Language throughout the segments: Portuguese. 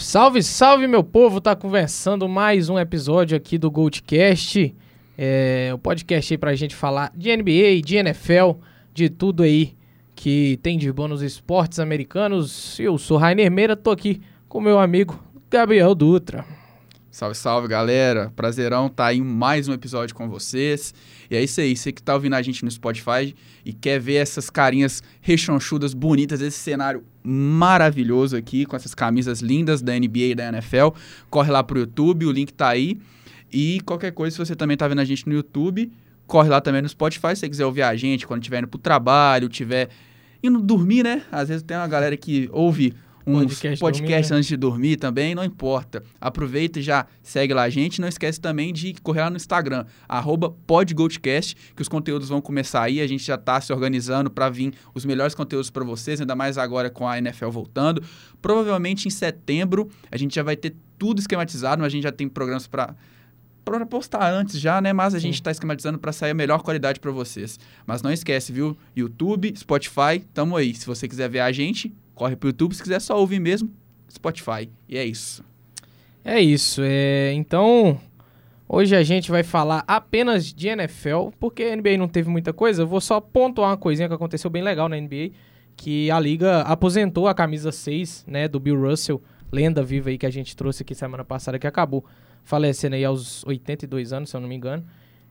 Salve, salve, meu povo! Tá conversando mais um episódio aqui do Goldcast. É, o podcast aí pra gente falar de NBA, de NFL, de tudo aí que tem de bom nos esportes americanos. Eu sou Rainer Meira, tô aqui com meu amigo Gabriel Dutra. Salve, salve, galera. Prazerão tá aí mais um episódio com vocês. E é isso aí, você que tá ouvindo a gente no Spotify e quer ver essas carinhas rechonchudas, bonitas, esse cenário maravilhoso aqui, com essas camisas lindas da NBA e da NFL, corre lá pro YouTube, o link tá aí. E qualquer coisa, se você também tá vendo a gente no YouTube, corre lá também no Spotify, se você quiser ouvir a gente quando estiver indo pro trabalho, tiver indo dormir, né? Às vezes tem uma galera que ouve um podcast, podcast dormir, antes de dormir também, não importa. Aproveita e já segue lá a gente. Não esquece também de correr lá no Instagram, podgoldcast, que os conteúdos vão começar aí. A gente já está se organizando para vir os melhores conteúdos para vocês, ainda mais agora com a NFL voltando. Provavelmente em setembro a gente já vai ter tudo esquematizado, mas a gente já tem programas para para postar antes já, né? Mas a Sim. gente está esquematizando para sair a melhor qualidade para vocês. Mas não esquece, viu? YouTube, Spotify, tamo aí. Se você quiser ver a gente, corre pro YouTube. Se quiser só ouvir mesmo, Spotify. E é isso. É isso. É... Então, hoje a gente vai falar apenas de NFL, porque a NBA não teve muita coisa. Eu vou só pontuar uma coisinha que aconteceu bem legal na NBA, que a liga aposentou a camisa 6, né, do Bill Russell, lenda viva aí que a gente trouxe aqui semana passada, que acabou falecendo aí aos 82 anos, se eu não me engano.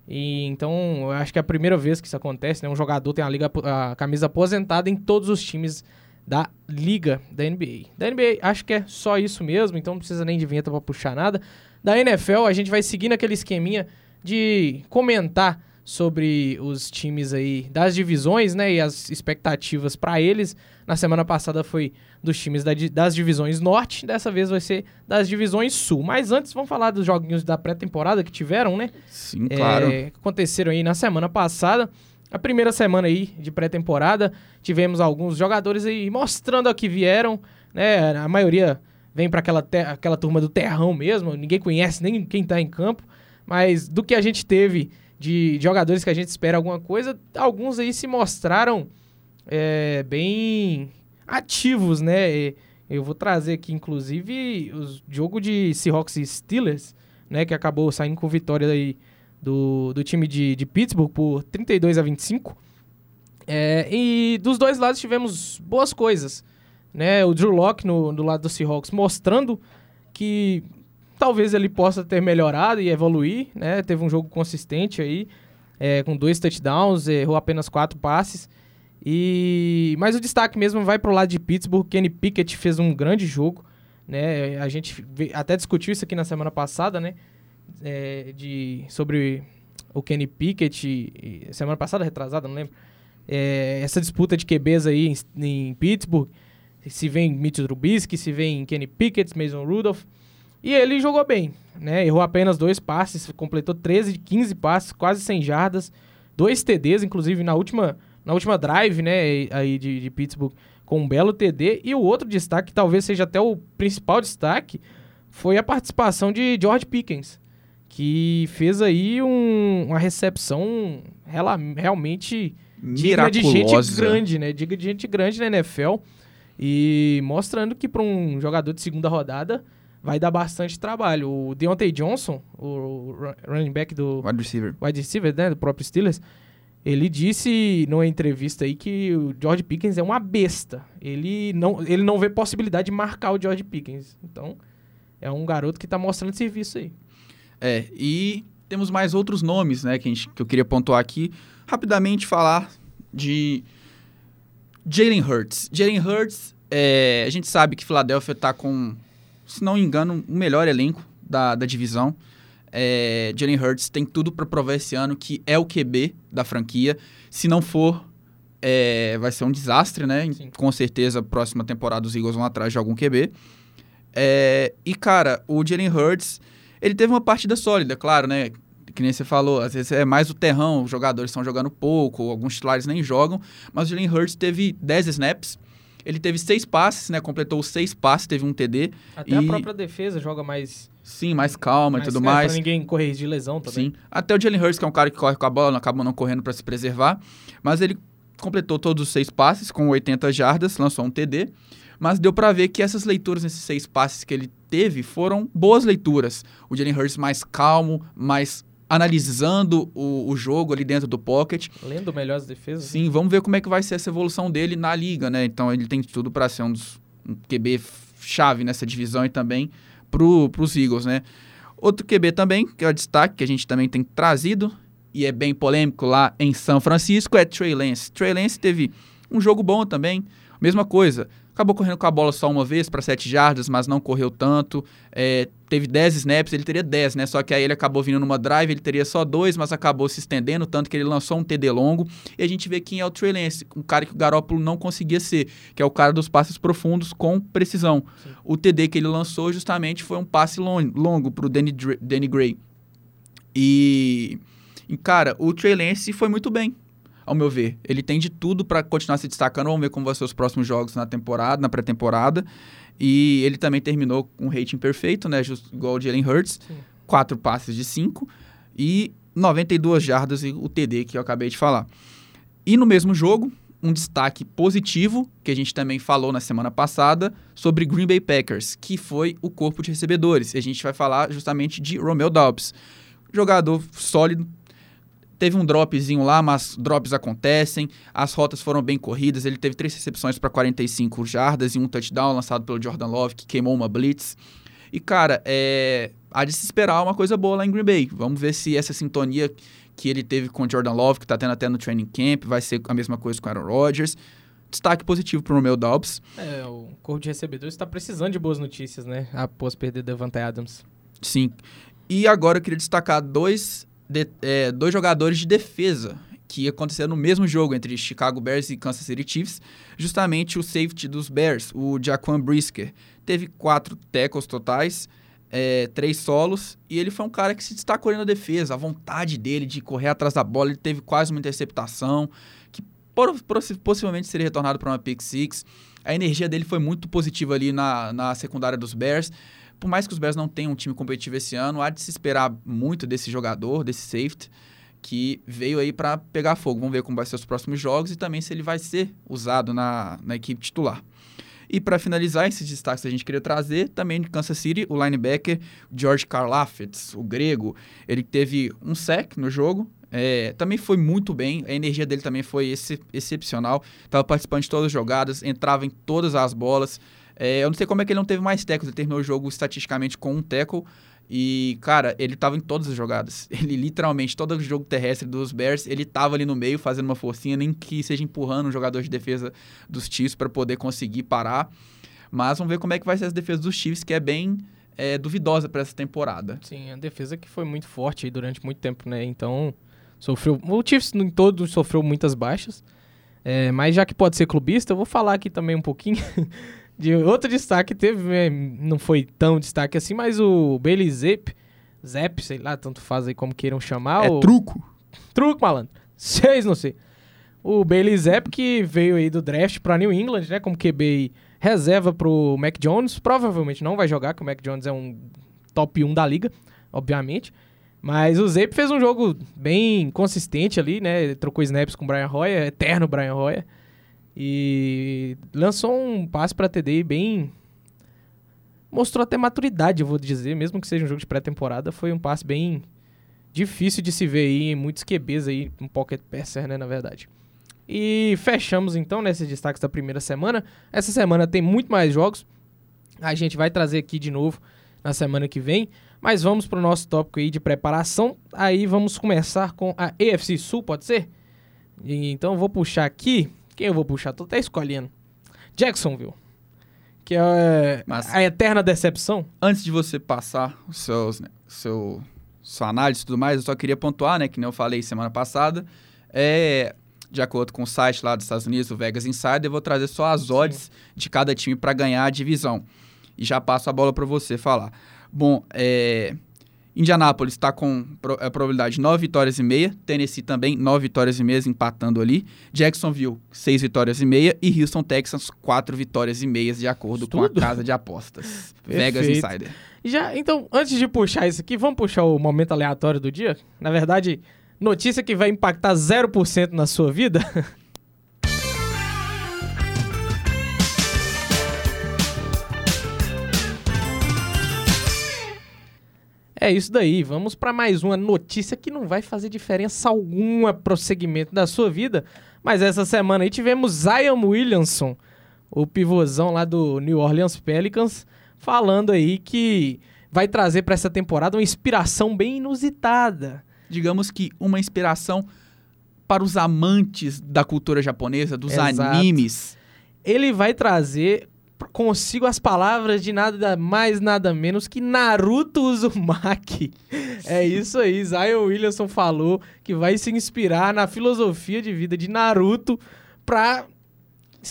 E então, eu acho que é a primeira vez que isso acontece, né? Um jogador tem a, liga, a camisa aposentada em todos os times da liga da NBA. Da NBA, acho que é só isso mesmo, então não precisa nem de vinheta para puxar nada. Da NFL, a gente vai seguir naquele esqueminha de comentar sobre os times aí das divisões, né, e as expectativas para eles. Na semana passada foi dos times da, das divisões norte, dessa vez vai ser das divisões sul. Mas antes, vamos falar dos joguinhos da pré-temporada que tiveram, né? Sim, claro. É, aconteceram aí na semana passada. A primeira semana aí de pré-temporada, tivemos alguns jogadores aí mostrando a que vieram, né? A maioria vem para aquela, aquela turma do terrão mesmo, ninguém conhece nem quem tá em campo, mas do que a gente teve de, jogadores que a gente espera alguma coisa, alguns aí se mostraram é, bem ativos, né? Eu vou trazer aqui, inclusive, o jogo de Seahawks e Steelers, né? Que acabou saindo com vitória aí do, do time de, de Pittsburgh por 32 a 25. É, e dos dois lados tivemos boas coisas. Né? O Drew Locke no, do lado do Seahawks mostrando que talvez ele possa ter melhorado e evoluir. Né? Teve um jogo consistente aí, é, com dois touchdowns, errou apenas quatro passes. E mas o destaque mesmo vai para o lado de Pittsburgh. Kenny Pickett fez um grande jogo. Né? A gente até discutiu isso aqui na semana passada, né? É, de, sobre o Kenny Pickett, semana passada, retrasada, não lembro. É, essa disputa de QBs aí em, em, Pittsburgh. Se vem Mitch Trubisky, se vem Kenny Pickett, Mason Rudolph. E ele jogou bem, né? Errou apenas dois passes, completou 13 de 15 passes, quase 100 jardas. Dois TDs, inclusive, na última, na última drive, né, aí de, de Pittsburgh, com um belo TD. E o outro destaque, que talvez seja até o principal destaque, foi a participação de George Pickens que fez aí um, uma recepção rela, realmente digna de gente grande, né? Diga de gente grande na NFL. E mostrando que para um jogador de segunda rodada vai dar bastante trabalho. O Deontay Johnson, o running back do wide receiver, wide receiver né, do próprio Steelers, ele disse numa entrevista aí que o George Pickens é uma besta. Ele não, ele não vê possibilidade de marcar o George Pickens. Então, é um garoto que está mostrando serviço aí. É, e temos mais outros nomes, né, que, gente, que eu queria pontuar aqui. Rapidamente falar de Jalen Hurts. Jalen Hurts, é, a gente sabe que Philadelphia está com, se não me engano, o melhor elenco da, da divisão. É, Jalen Hurts tem tudo para provar esse ano que é o QB da franquia. Se não for, é, vai ser um desastre, né? Sim. Com certeza, próxima temporada os Eagles vão atrás de algum QB. É, e, cara, o Jalen Hurts ele teve uma partida sólida, claro, né? Que nem você falou, às vezes é mais o terrão, os jogadores estão jogando pouco, alguns titulares nem jogam, mas o Jalen Hurts teve 10 snaps, ele teve seis passes, né? Completou seis passes, teve um TD. Até e... a própria defesa joga mais. Sim, mais calma mais, e tudo é, mais. Pra ninguém correr de lesão também. Sim. Até o Jalen Hurts, que é um cara que corre com a bola, não acaba não correndo para se preservar. Mas ele completou todos os seis passes com 80 jardas, lançou um TD. Mas deu para ver que essas leituras nesses seis passes que ele teve foram boas leituras. O Jalen Hurts mais calmo, mais analisando o, o, jogo ali dentro do pocket. Lendo melhor as defesas. Sim, vamos ver como é que vai ser essa evolução dele na liga, né? Então ele tem tudo para ser um dos um QB chave nessa divisão e também para os Eagles, né? Outro QB também, que é o destaque que a gente também tem trazido, e é bem polêmico lá em São Francisco, é Trey Lance. Trey Lance teve um jogo bom também, mesma coisa, Acabou correndo com a bola só uma vez para 7 jardas, mas não correu tanto. É, teve 10 snaps, ele teria 10, né? Só que aí ele acabou vindo numa drive, ele teria só dois, mas acabou se estendendo, tanto que ele lançou um TD longo. E a gente vê quem é o Trey Lance, um cara que o Garópolo não conseguia ser, que é o cara dos passes profundos com precisão. Sim. O TD que ele lançou justamente foi um passe longo para o Danny, Danny Gray. E, e, cara, o Trey Lance foi muito bem ao meu ver. Ele tem de tudo para continuar se destacando. Vamos ver como vão ser os próximos jogos na temporada, na pré-temporada. E ele também terminou com um rating perfeito, né? Just, igual o Jalen Hurts. Sim. Quatro passes de cinco e 92 jardas e o TD que eu acabei de falar. E no mesmo jogo, um destaque positivo, que a gente também falou na semana passada, sobre Green Bay Packers, que foi o corpo de recebedores. E a gente vai falar justamente de Romeo Dobbs. Jogador sólido, Teve um dropzinho lá, mas drops acontecem. As rotas foram bem corridas. Ele teve três recepções para 45 jardas e um touchdown lançado pelo Jordan Love, que queimou uma blitz. E, cara, é... há de se esperar uma coisa boa lá em Green Bay. Vamos ver se essa sintonia que ele teve com o Jordan Love, que está tendo até no training camp, vai ser a mesma coisa com o Aaron Rodgers. Destaque positivo para o Romeo Dobbs. É, o corpo de recebedores está precisando de boas notícias, né? Após perder Devante Adams. Sim. E agora eu queria destacar dois de, é, dois jogadores de defesa que aconteceram no mesmo jogo entre Chicago Bears e Kansas City Chiefs, justamente o safety dos Bears, o Jaquan Brisker. Teve quatro tackles totais, é, três solos, e ele foi um cara que se destacou na defesa. A vontade dele de correr atrás da bola, ele teve quase uma interceptação, que possivelmente seria retornado para uma pick six. A energia dele foi muito positiva ali na, na secundária dos Bears. Por mais que os Bears não tenham um time competitivo esse ano, há de se esperar muito desse jogador, desse safety, que veio aí para pegar fogo. Vamos ver como vai ser os próximos jogos e também se ele vai ser usado na, na equipe titular. E para finalizar esses destaques que a gente queria trazer, também de Kansas City, o linebacker George Karlaftis, o grego, ele teve um sec no jogo, é, também foi muito bem, a energia dele também foi ex excepcional, estava participando de todas as jogadas, entrava em todas as bolas, é, eu não sei como é que ele não teve mais tackles. Ele terminou o jogo estatisticamente com um tackle. E, cara, ele tava em todas as jogadas. Ele literalmente, todo jogo terrestre dos Bears, ele tava ali no meio fazendo uma forcinha, nem que seja empurrando um jogador de defesa dos Chiefs para poder conseguir parar. Mas vamos ver como é que vai ser as defesas dos Chiefs, que é bem é, duvidosa para essa temporada. Sim, a defesa que foi muito forte durante muito tempo, né? Então, sofreu. O Chiefs em todo sofreu muitas baixas. É, mas já que pode ser clubista, eu vou falar aqui também um pouquinho De outro destaque teve, é, não foi tão destaque assim, mas o Bailey Zep, Zep, sei lá, tanto faz aí como queiram chamar. É truco. Truco, malandro. Seis, não sei. O Bailey Zep que veio aí do draft para New England, né, como QB reserva pro Mac Jones, provavelmente não vai jogar, que o Mac Jones é um top 1 da liga, obviamente. Mas o Zep fez um jogo bem consistente ali, né? Ele trocou snaps com o Brian Hoyer, eterno Brian Hoyer. E lançou um passe para TD bem. Mostrou até maturidade, eu vou dizer, mesmo que seja um jogo de pré-temporada, foi um passe bem difícil de se ver aí, muitos QBs aí, um pocket passer, né, na verdade. E fechamos então nesses destaques da primeira semana. Essa semana tem muito mais jogos. A gente vai trazer aqui de novo na semana que vem. Mas vamos para o nosso tópico aí de preparação. Aí vamos começar com a AFC Sul, pode ser? E, então vou puxar aqui quem eu vou puxar? Tô até escolhendo. Jacksonville. Que é Mas, a eterna decepção. Antes de você passar os seus, né, seu, sua análise e tudo mais, eu só queria pontuar, né, que nem eu falei semana passada, é, de acordo com o site lá dos Estados Unidos, o Vegas Insider, eu vou trazer só as odds Sim. de cada time para ganhar a divisão. E já passo a bola para você falar. Bom, é, Indianápolis está com a probabilidade de 9 vitórias e meia. Tennessee também, 9 vitórias e meia, empatando ali. Jacksonville, 6 vitórias e meia. E Houston Texans, 4 vitórias e meias, de acordo com a casa de apostas. Vegas Insider. Já, então, antes de puxar isso aqui, vamos puxar o momento aleatório do dia? Na verdade, notícia que vai impactar 0% na sua vida. É isso daí. Vamos para mais uma notícia que não vai fazer diferença alguma pro segmento da sua vida. Mas essa semana aí tivemos Zion Williamson, o pivôzão lá do New Orleans Pelicans, falando aí que vai trazer para essa temporada uma inspiração bem inusitada. Digamos que uma inspiração para os amantes da cultura japonesa, dos Exato. animes. Ele vai trazer consigo as palavras de nada mais, nada menos que Naruto Uzumaki. É isso aí, Zion Williamson falou que vai se inspirar na filosofia de vida de Naruto pra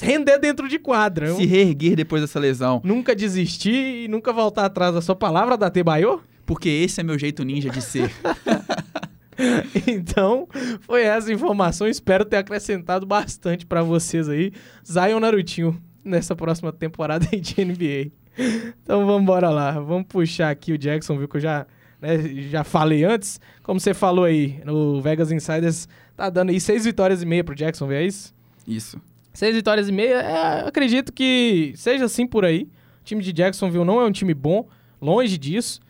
render dentro de quadra. Se reerguer depois dessa lesão. Nunca desistir e nunca voltar atrás da sua palavra, da Tebaio? Porque esse é meu jeito ninja de ser. então, foi essa informação. Espero ter acrescentado bastante pra vocês aí. Zion Narutinho nessa próxima temporada aí de NBA. Então vamos embora lá. Vamos puxar aqui o Jackson, viu que eu já, né, já falei antes. Como você falou aí, no Vegas Insiders tá dando aí seis vitórias e meia pro Jackson, é isso? Isso. Seis vitórias e meia, é, acredito que seja assim por aí. O time de Jacksonville não é um time bom, longe disso.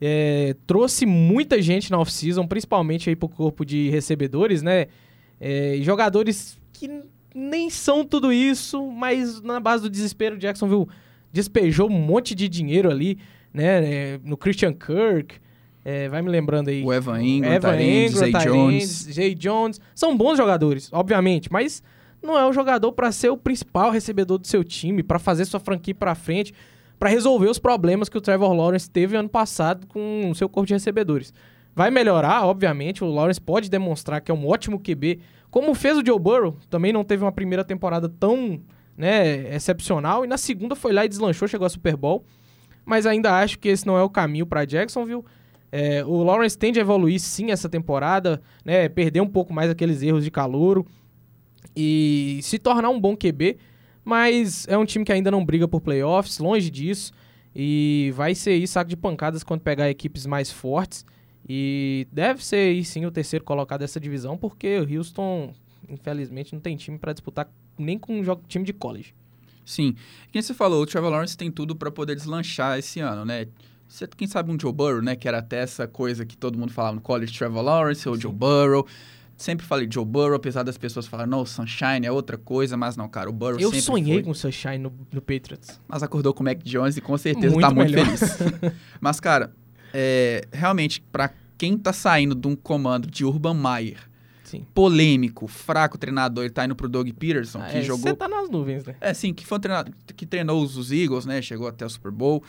É, trouxe muita gente na off-season, principalmente aí pro corpo de recebedores, né? É, jogadores que nem são tudo isso, mas na base do desespero, Jacksonville despejou um monte de dinheiro ali, né? É, no Christian Kirk, é, vai me lembrando aí. O Evan Ingram, Evan Ingram, Zay Jones. Zay Jones. São bons jogadores, obviamente, mas não é o jogador para ser o principal recebedor do seu time, para fazer sua franquia para frente, para resolver os problemas que o Trevor Lawrence teve ano passado com o seu corpo de recebedores. Vai melhorar, obviamente, o Lawrence pode demonstrar que é um ótimo QB, como fez o Joe Burrow, também não teve uma primeira temporada tão né, excepcional, e na segunda foi lá e deslanchou, chegou a Super Bowl, mas ainda acho que esse não é o caminho para Jacksonville. É, o Lawrence tende a evoluir sim essa temporada, né, perder um pouco mais aqueles erros de calouro, e se tornar um bom QB, mas é um time que ainda não briga por playoffs, longe disso, e vai ser aí saco de pancadas quando pegar equipes mais fortes, e deve ser aí sim o terceiro colocado dessa divisão, porque o Houston, infelizmente, não tem time para disputar nem com um jogo- time de college. Sim. Quem você falou, o Trevor Lawrence tem tudo para poder deslanchar esse ano, né? Você, quem sabe um Joe Burrow, né? Que era até essa coisa que todo mundo falava no college, Trevor Lawrence ou Sim. Joe Burrow. Sempre falei Joe Burrow, apesar das pessoas falarem, não, Sunshine é outra coisa, mas não, cara, o Burrow Eu sempre sonhei foi. com o Sunshine no, no Patriots. Mas acordou com o Mac Jones e com certeza Muito tá muito melhor. feliz. mas, cara, é, realmente, para quem tá saindo de um comando de Urban Meyer, Sim. polêmico, fraco treinador, ele tá indo pro Doug Peterson, Ah, que é, jogou Você tá nas nuvens, né? é, sim, que foi um treinador que treinou os Eagles, né? Chegou até o Super Bowl.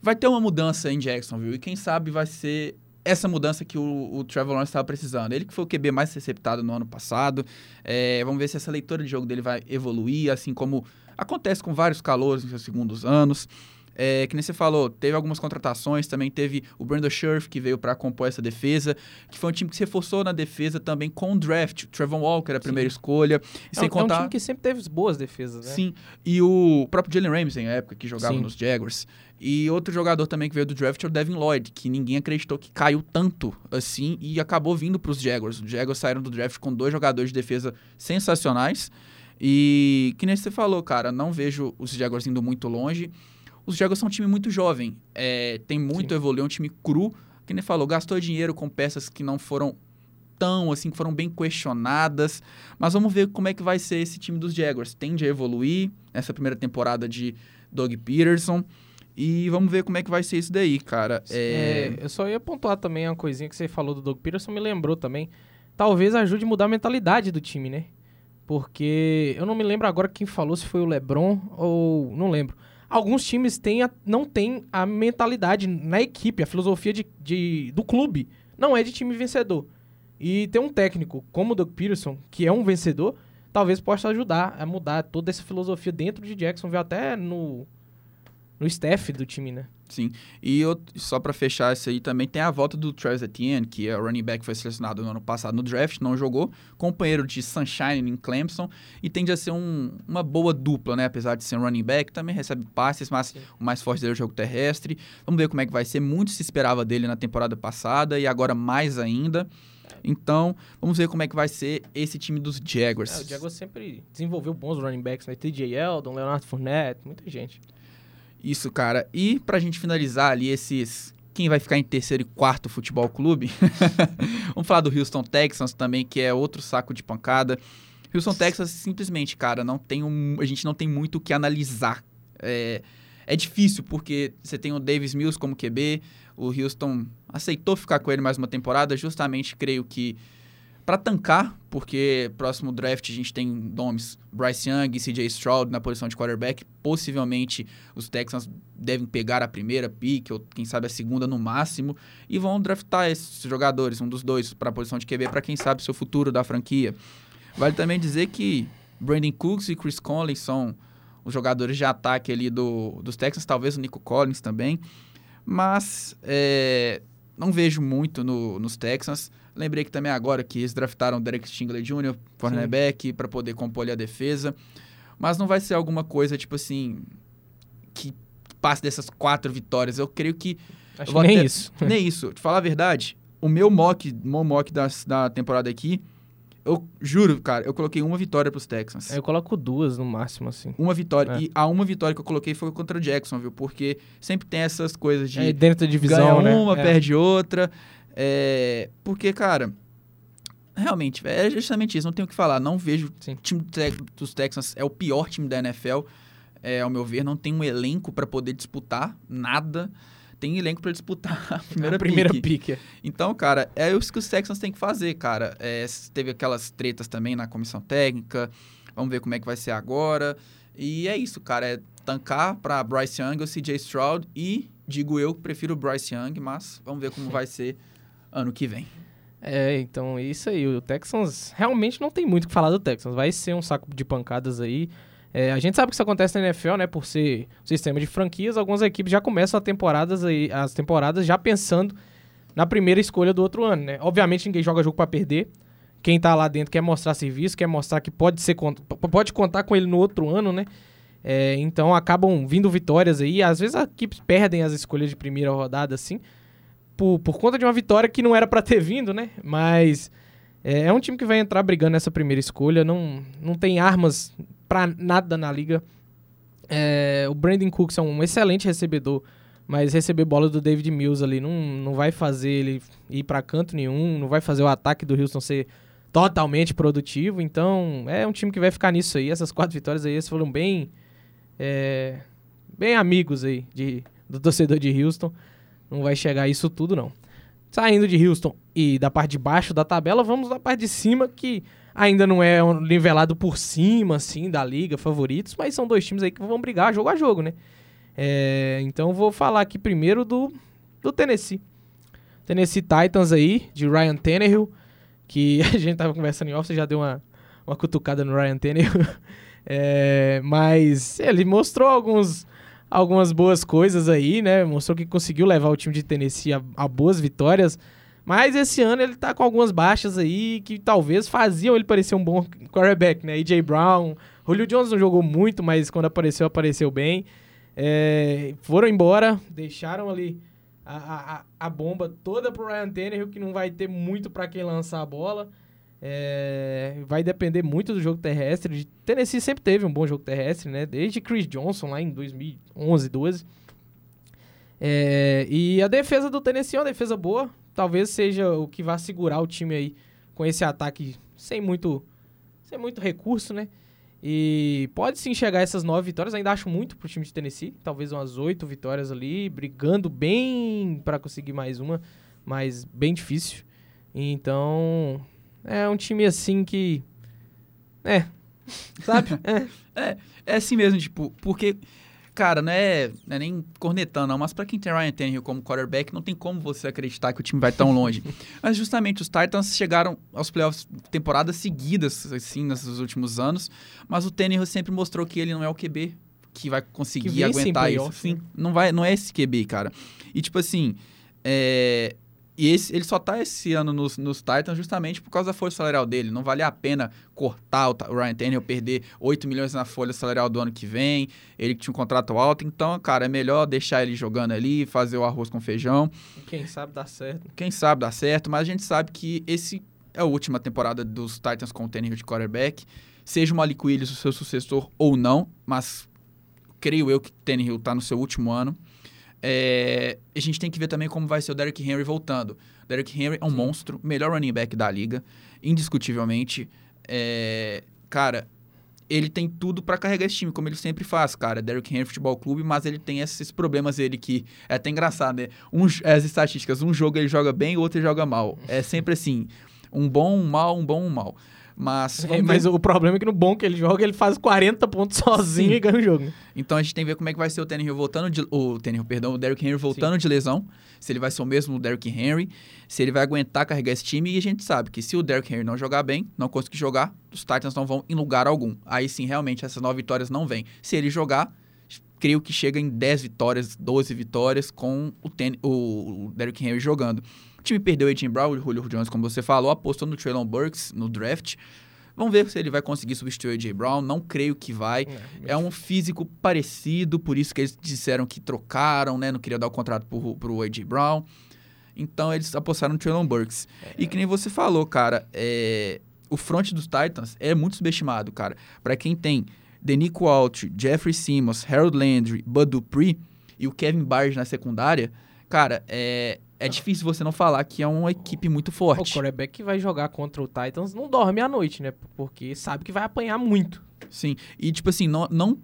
Vai ter uma mudança em Jacksonville e quem sabe vai ser essa mudança que o, o Trevor Lawrence estava precisando. Ele que foi o QB mais receptado no ano passado. É, vamos ver se essa leitura de jogo dele vai evoluir, assim como acontece com vários calouros em seus segundos anos. É, que nem você falou, teve algumas contratações, também teve o Brandon Scherf, que veio para compor essa defesa, que foi um time que se reforçou na defesa também com o draft. O Trevor Walker, a primeira escolha. E É, sem um- contar... é um time que sempre teve boas defesas, né? Sim, e o próprio Jalen Ramsey, na época, que jogava Sim. nos Jaguars. E outro jogador também que veio do draft é o Devin Lloyd, que ninguém acreditou que caiu tanto assim e acabou vindo para os Jaguars. Os Jaguars saíram do draft com dois jogadores de defesa sensacionais. E que nem você falou, cara, não vejo os Jaguars indo muito longe. Os Jaguars são um time muito jovem, é, tem muito Sim. a evoluir, é um time cru. Que nem falou, gastou dinheiro com peças que não foram tão, assim, que foram bem questionadas. Mas vamos ver como é que vai ser esse time dos Jaguars. Tende a evoluir essa primeira temporada de Doug Peterson. E vamos ver como é que vai ser isso daí, cara. É, É, eu só ia pontuar também uma coisinha que você falou do Doug Peterson, me lembrou também. Talvez ajude a mudar a mentalidade do time, né? Porque eu não me lembro agora quem falou, se foi o LeBron ou. Não lembro. Alguns times têm a- não têm a mentalidade na equipe, a filosofia de, de- do clube. Não é de time vencedor. E ter um técnico como o Doug Peterson, que é um vencedor, talvez possa ajudar a mudar toda essa filosofia dentro de Jacksonville, até no, no staff do time, né? Sim. E eu- só pra fechar isso aí, também tem a volta do Travis Etienne, que é o running back que foi selecionado no ano passado no draft, não jogou, companheiro de Sunshine em Clemson, e tende a ser um- uma boa dupla, né? Apesar de ser um running back, também recebe passes, mas Sim. o mais forte dele é o jogo terrestre. Vamos ver como é que vai ser. Muito se esperava dele na temporada passada e agora mais ainda. Então, vamos ver como é que vai ser esse time dos Jaguars. É, o Jaguars sempre desenvolveu bons running backs, né? TJ Eldon, Leonardo Fournette, muita gente. Isso, cara. E pra gente finalizar ali esses quem vai ficar em terceiro e quarto futebol clube. Vamos falar do Houston Texans também, que é outro saco de pancada. Houston Texans simplesmente, cara, não tem um, a gente não tem muito o que analisar. É, é difícil porque você tem o Davis Mills como QB, o Houston aceitou ficar com ele mais uma temporada, justamente creio que para tancar, porque próximo draft a gente tem nomes Bryce Young e CJ Stroud na posição de quarterback. Possivelmente os Texans devem pegar a primeira pick, ou quem sabe a segunda no máximo, e vão draftar esses jogadores, um dos dois, para a posição de QB, para quem sabe seu futuro da franquia. Vale também dizer que Brandon Cooks e Chris Conley são os jogadores de ataque ali do, dos Texans, talvez o Nico Collins também, mas é, não vejo muito no, nos Texans. Lembrei que também agora que eles draftaram Derek Stingley Jr., cornerback, para poder compor ali a defesa. Mas não vai ser alguma coisa, tipo assim, que passe dessas quatro vitórias. Eu creio que... Acho que nem isso. Nem isso. Te falar a verdade, o meu mock, meu mock da, da temporada aqui, eu juro, cara, eu coloquei uma vitória pros Texans. Eu coloco duas no máximo, assim. Uma vitória. É. E a uma vitória que eu coloquei foi contra o Jackson, viu? Porque sempre tem essas coisas de É dentro da divisão, ganha né? uma, É. perde outra. É, porque, cara, realmente, é justamente isso. Não tenho o que falar. Não vejo. Sim. O time dos Texans é o pior time da NFL, é, ao meu ver. Não tem um elenco para poder disputar nada. Tem elenco para disputar a primeira, a primeira pick. pique. é. Então, cara, é isso que os Texans têm que fazer, cara. É, teve aquelas tretas também na comissão técnica. Vamos ver como é que vai ser agora. E é isso, cara. É tancar para Bryce Young ou CJ Stroud. E, digo eu, prefiro o Bryce Young, mas vamos ver como vai ser ano que vem. É, então é isso aí. O Texans realmente não tem muito o que falar do Texans. Vai ser um saco de pancadas aí. É, a gente sabe que isso acontece na NFL, né? Por ser um sistema de franquias, algumas equipes já começam a temporadas aí, as temporadas já pensando na primeira escolha do outro ano, né? Obviamente ninguém joga jogo pra perder. Quem tá lá dentro quer mostrar serviço, quer mostrar que pode ser pode contar com ele no outro ano, né? É, então acabam vindo vitórias aí. Às vezes as equipes perdem as escolhas de primeira rodada, assim, por, por conta de uma vitória que não era pra ter vindo, né? Mas é, é um time que vai entrar brigando nessa primeira escolha. Não, não tem armas pra nada na liga. É, o Brandon Cooks é um excelente recebedor, mas receber bola do David Mills ali não, não vai fazer ele ir pra canto nenhum, não vai fazer o ataque do Houston ser totalmente produtivo. Então é um time que vai ficar nisso aí. Essas quatro vitórias aí eles foram bem, é, bem amigos aí de, do torcedor de Houston. Não vai chegar a isso tudo, não. Saindo de Houston e da parte de baixo da tabela, vamos da parte de cima, que ainda não é nivelado por cima, assim, da liga, favoritos, mas são dois times aí que vão brigar jogo a jogo, né? É, então vou falar aqui primeiro do, do Tennessee. Tennessee Titans aí, de Ryan Tannehill, que a gente tava conversando em off, você já deu uma, uma cutucada no Ryan Tannehill. É, mas ele mostrou alguns, algumas boas coisas aí, né? Mostrou que conseguiu levar o time de Tennessee a, a boas vitórias. Mas esse ano ele tá com algumas baixas aí que talvez faziam ele parecer um bom quarterback, né? AJ Brown, Julio Jones não jogou muito, mas quando apareceu, apareceu bem. É, foram embora, deixaram ali a, a, a- a bomba toda pro Ryan Tannehill, que não vai ter muito para quem lançar a bola. É, vai depender muito do jogo terrestre. Tennessee sempre teve um bom jogo terrestre, né? Desde Chris Johnson lá em 2011, 12. É, e a defesa do Tennessee é uma defesa boa. Talvez seja o que vai segurar o time aí com esse ataque sem muito, sem muito recurso, né? E pode sim chegar essas nove vitórias. Ainda acho muito pro time de Tennessee. Talvez umas oito vitórias ali, brigando bem para conseguir mais uma, mas bem difícil. Então, é um time assim que. É. Sabe? É. É assim mesmo, tipo, porque, cara, não é, não é nem cornetando, não, mas pra quem tem Ryan Tannehill como quarterback, não tem como você acreditar que o time vai tão longe. mas justamente os Titans chegaram aos playoffs temporadas seguidas, assim, nesses últimos anos, mas o Tannehill sempre mostrou que ele não é o QB que vai conseguir Que aguentar isso. playoff, Sim, né? não, vai, não é esse QB, cara. E, tipo assim, é... E esse, ele só tá esse ano nos, nos Titans justamente por causa da folha salarial dele. Não vale a pena cortar o, o Ryan Tannehill, perder 8 milhões na folha salarial do ano que vem. Ele que tinha um contrato alto. Então, cara, é melhor deixar ele jogando ali, fazer o arroz com feijão. Quem sabe dá certo. Quem sabe dá certo, mas a gente sabe que esse é a última temporada dos Titans com o Tannehill de quarterback. Seja o Malik Willis o seu sucessor ou não, mas creio eu que o Tannehill tá no seu último ano. É, a gente tem que ver também como vai ser o Derrick Henry voltando. O Derrick Henry é um monstro, melhor running back da liga, indiscutivelmente. É, cara, ele tem tudo para carregar esse time, como ele sempre faz, cara. Derrick Henry Futebol Clube, mas ele tem esses problemas ele que é até engraçado, né? Um, as estatísticas, um jogo ele joga bem, o outro ele joga mal. É sempre assim, um bom, um mal, um bom, um mal. Mas, é, mas o problema é que no bom que ele joga, ele faz 40 pontos sozinho Sim. e ganha o jogo. Então a gente tem que ver como é que vai ser o Tannehill voltando de, o Tannehill, perdão, o Derrick Henry voltando Sim. de lesão, se ele vai ser o mesmo Derrick Henry, se ele vai aguentar carregar esse time e a gente sabe que se o Derrick Henry não jogar bem, não conseguir jogar, os Titans não vão em lugar algum. Aí sim, realmente essas nove vitórias não vêm. Se ele jogar, creio que chega em 10 vitórias, 12 vitórias com o, ten, o Derrick Henry jogando. O time perdeu o Jim Brown, o Julio Jones, como você falou, apostou no Traylon Burks no draft. Vamos ver se ele vai conseguir substituir o AJ Brown. Não creio que vai. É, é, um físico parecido, por isso que eles disseram que trocaram, né? Não queria dar o contrato pro, pro AJ Brown. Então eles apostaram no Traylon Burks. É. E que nem você falou, cara, é... o front dos Titans é muito subestimado, cara. Para quem tem Denico Alt, Jeffrey Simmons, Harold Landry, Bud Dupree e o Kevin Barge na secundária, cara, é, é difícil você não falar que é uma equipe muito forte. O quarterback que vai jogar contra o Titans não dorme à noite, né? Porque sabe que vai apanhar muito. Sim. E, tipo assim, não, não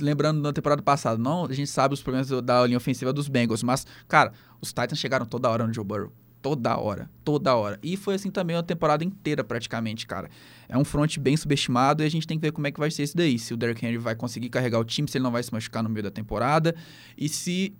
lembrando da temporada passada, não, a gente sabe os problemas da linha ofensiva dos Bengals, mas, cara, os Titans chegaram toda hora no Joe Burrow. Toda hora, toda hora. E foi assim também a temporada inteira, praticamente, cara. É um front bem subestimado e a gente tem que ver como é que vai ser isso daí. Se o Derrick Henry vai conseguir carregar o time, se ele não vai se machucar no meio da temporada. E se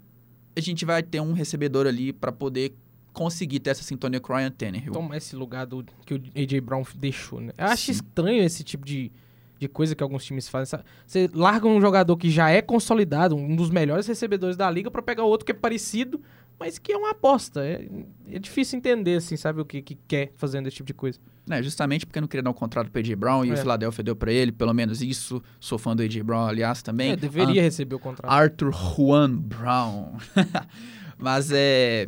a gente vai ter um recebedor ali para poder conseguir ter essa sintonia com o Ryan Tannehill. Tomar esse lugar do, que o A.J. Brown deixou, né? Eu acho Sim. estranho esse tipo de, de coisa que alguns times fazem. Você larga um jogador que já é consolidado, um dos melhores recebedores da liga, para pegar outro que é parecido, mas que é uma aposta. É, é difícil entender, assim, sabe, o que, que quer fazendo esse tipo de coisa. É, justamente porque não queria dar um contrato pro AJ Brown e é. o Philadelphia deu para ele, pelo menos isso. Sou fã do AJ Brown, aliás, também. É, deveria ah, receber o contrato. Arthur Juan Brown. Mas é.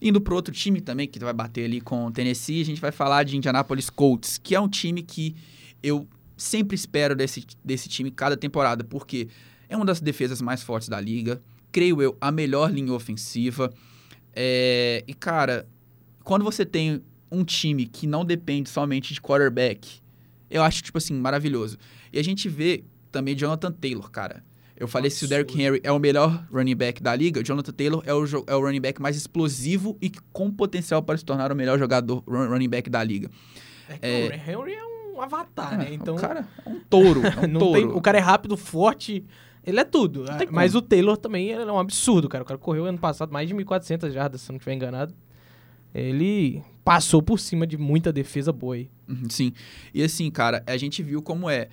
Indo pro outro time também, que vai bater ali com o Tennessee, a gente vai falar de Indianapolis Colts, que é um time que eu sempre espero desse, desse time cada temporada, porque é uma das defesas mais fortes da liga, creio eu, a melhor linha ofensiva. É, e, cara, quando você tem um time que não depende somente de quarterback, eu acho, tipo assim, maravilhoso. E a gente vê também Jonathan Taylor, cara. Eu falei Absurdo. se o Derrick Henry é o melhor running back da liga, Jonathan Taylor é o, é o running back mais explosivo e com potencial para se tornar o melhor jogador running back da liga. É, é... Henry é um avatar, é, né? Então, o cara é um touro. É um touro. Tem, o cara é rápido, forte, ele é tudo. Mas o Taylor também é um absurdo, cara. O cara correu ano passado mais de 1.400 jardas, se não estiver enganado. Ele passou por cima de muita defesa boa aí. Uhum, sim. E assim, cara, a gente viu como é.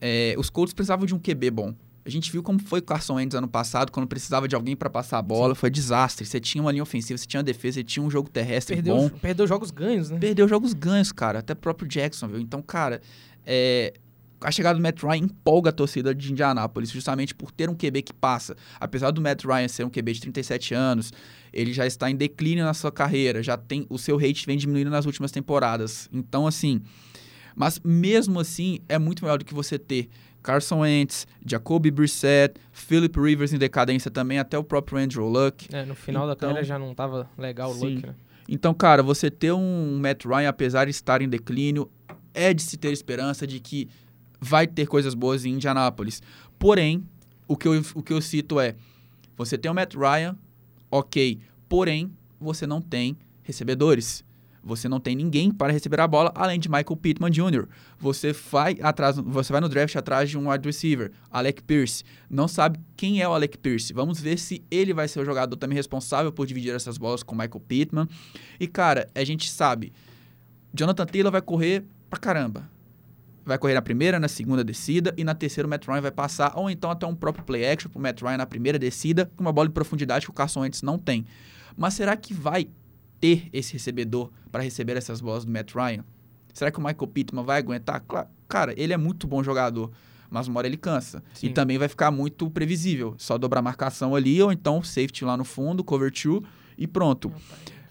é os Colts precisavam de um QB bom. A gente viu como foi o Carson Wentz ano passado, quando precisava de alguém para passar a bola. Sim. Foi desastre. Você tinha uma linha ofensiva, você tinha uma defesa, você tinha um jogo terrestre perdeu, bom. Perdeu jogos ganhos, né? Perdeu jogos ganhos, cara. Até o próprio Jackson, viu? Então, cara, é, a chegada do Matt Ryan empolga a torcida de Indianápolis, justamente por ter um QB que passa. Apesar do Matt Ryan ser um QB de 37 anos, ele já está em declínio na sua carreira, já tem o seu rate vem diminuindo nas últimas temporadas. Então, assim, mas mesmo assim, é muito melhor do que você ter Carson Wentz, Jacoby Brissett, Philip Rivers em decadência também, até o próprio Andrew Luck. É, no final então, da carreira já não estava legal o Luck, né? Então, cara, você ter um Matt Ryan, apesar de estar em declínio, é de se ter esperança de que vai ter coisas boas em Indianápolis. Porém, o que eu, o que eu cito é: você tem o Matt Ryan, ok, porém, você não tem recebedores. Você não tem ninguém para receber a bola além de Michael Pittman Jr. Você vai atrás, você vai no draft atrás de um wide receiver, Alec Pierce. Não sabe quem é o Alec Pierce. Vamos ver se ele vai ser o jogador também responsável por dividir essas bolas com Michael Pittman. E cara, a gente sabe, Jonathan Taylor vai correr pra caramba vai correr na primeira, na segunda descida e na terceira o Matt Ryan vai passar, ou então até um próprio play action para o Matt Ryan na primeira descida, com uma bola de profundidade que o Carson Wentz não tem. Mas será que vai ter esse recebedor para receber essas bolas do Matt Ryan? Será que o Michael Pittman vai aguentar? Cara, ele é muito bom jogador, mas uma hora ele cansa. Sim. E também vai ficar muito previsível. Só dobrar a marcação ali, ou então safety lá no fundo, cover two e pronto.